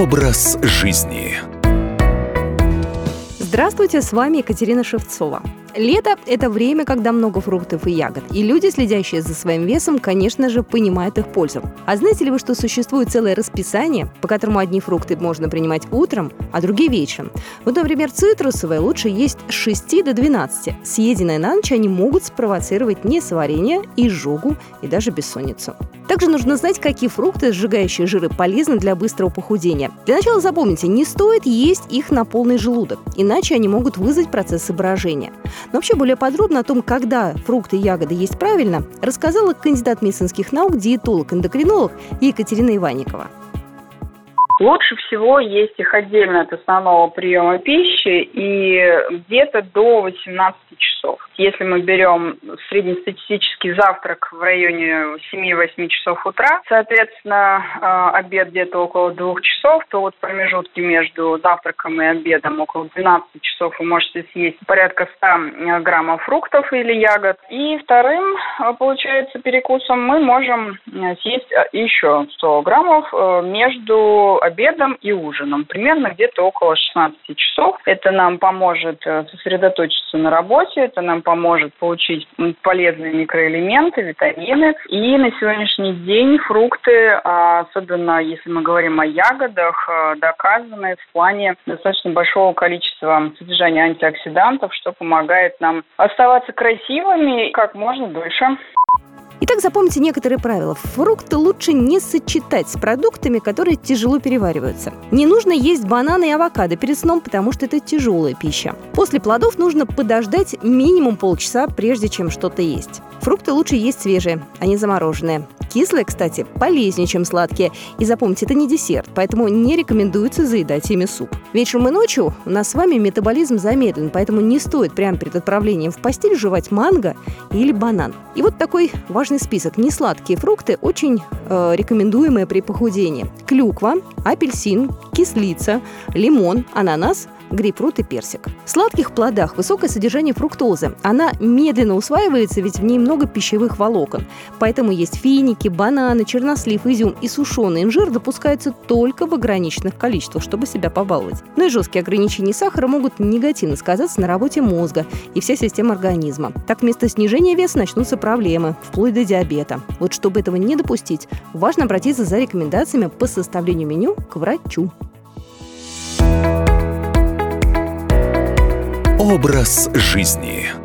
Образ жизни. Здравствуйте, с вами Екатерина Шевцова. Лето – это время, когда много фруктов и ягод. И люди, следящие за своим весом, конечно же, понимают их пользу. А знаете ли вы, что существует целое расписание, по которому одни фрукты можно принимать утром, а другие вечером? Вот, например, цитрусовые лучше есть с 6 до 12. Съеденные на ночь они могут спровоцировать несварение, изжогу и даже бессонницу. Также нужно знать, какие фрукты, сжигающие жиры, полезны для быстрого похудения. Для начала запомните, не стоит есть их на полный желудок, иначе они могут вызвать процессы брожения. Но вообще более подробно о том, когда фрукты и ягоды есть правильно, рассказала кандидат медицинских наук, диетолог, эндокринолог Екатерина Иванникова. Лучше всего есть их отдельно от основного приема пищи и где-то до 18 часов. Если мы берем среднестатистический завтрак в районе 7-8 часов утра, соответственно, а, обед где-то около 2 часов, то вот промежутки между завтраком и обедом около 12 часов вы можете съесть порядка 100 граммов фруктов или ягод. И вторым, а, получается, перекусом мы можем съесть еще 100 граммов между обедом и ужином, примерно где-то около 16 часов. Это нам поможет э, сосредоточиться на работе, это нам поможет получить полезные микроэлементы, витамины. И на сегодняшний день фрукты, а, особенно если мы говорим о ягодах, э, доказаны в плане достаточно большого количества содержания антиоксидантов, что помогает нам оставаться красивыми как можно дольше. Итак, запомните некоторые правила. Фрукты лучше не сочетать с продуктами, которые тяжело перевариваются. Не нужно есть бананы и авокадо перед сном, потому что это тяжелая пища. После плодов нужно подождать минимум полчаса, прежде чем что-то есть. Фрукты лучше есть свежие, а не замороженные. Кислые, кстати, полезнее, чем сладкие. И запомните, это не десерт, поэтому не рекомендуется заедать ими суп. Вечером и ночью у нас с вами метаболизм замедлен, поэтому не стоит прямо перед отправлением в постель жевать манго или банан. И вот такой важный список. Несладкие фрукты очень э, рекомендуемые при похудении. Клюква, апельсин, кислица, лимон, ананас – грейпфрут и персик. В сладких плодах высокое содержание фруктозы. Она медленно усваивается, ведь в ней много пищевых волокон. Поэтому есть финики, бананы, чернослив, изюм и сушеный инжир допускаются только в ограниченных количествах, чтобы себя побаловать. Но и жесткие ограничения сахара могут негативно сказаться на работе мозга и всей системы организма. Так вместо снижения веса начнутся проблемы, вплоть до диабета. Вот чтобы этого не допустить, важно обратиться за рекомендациями по составлению меню к врачу. Образ жизни.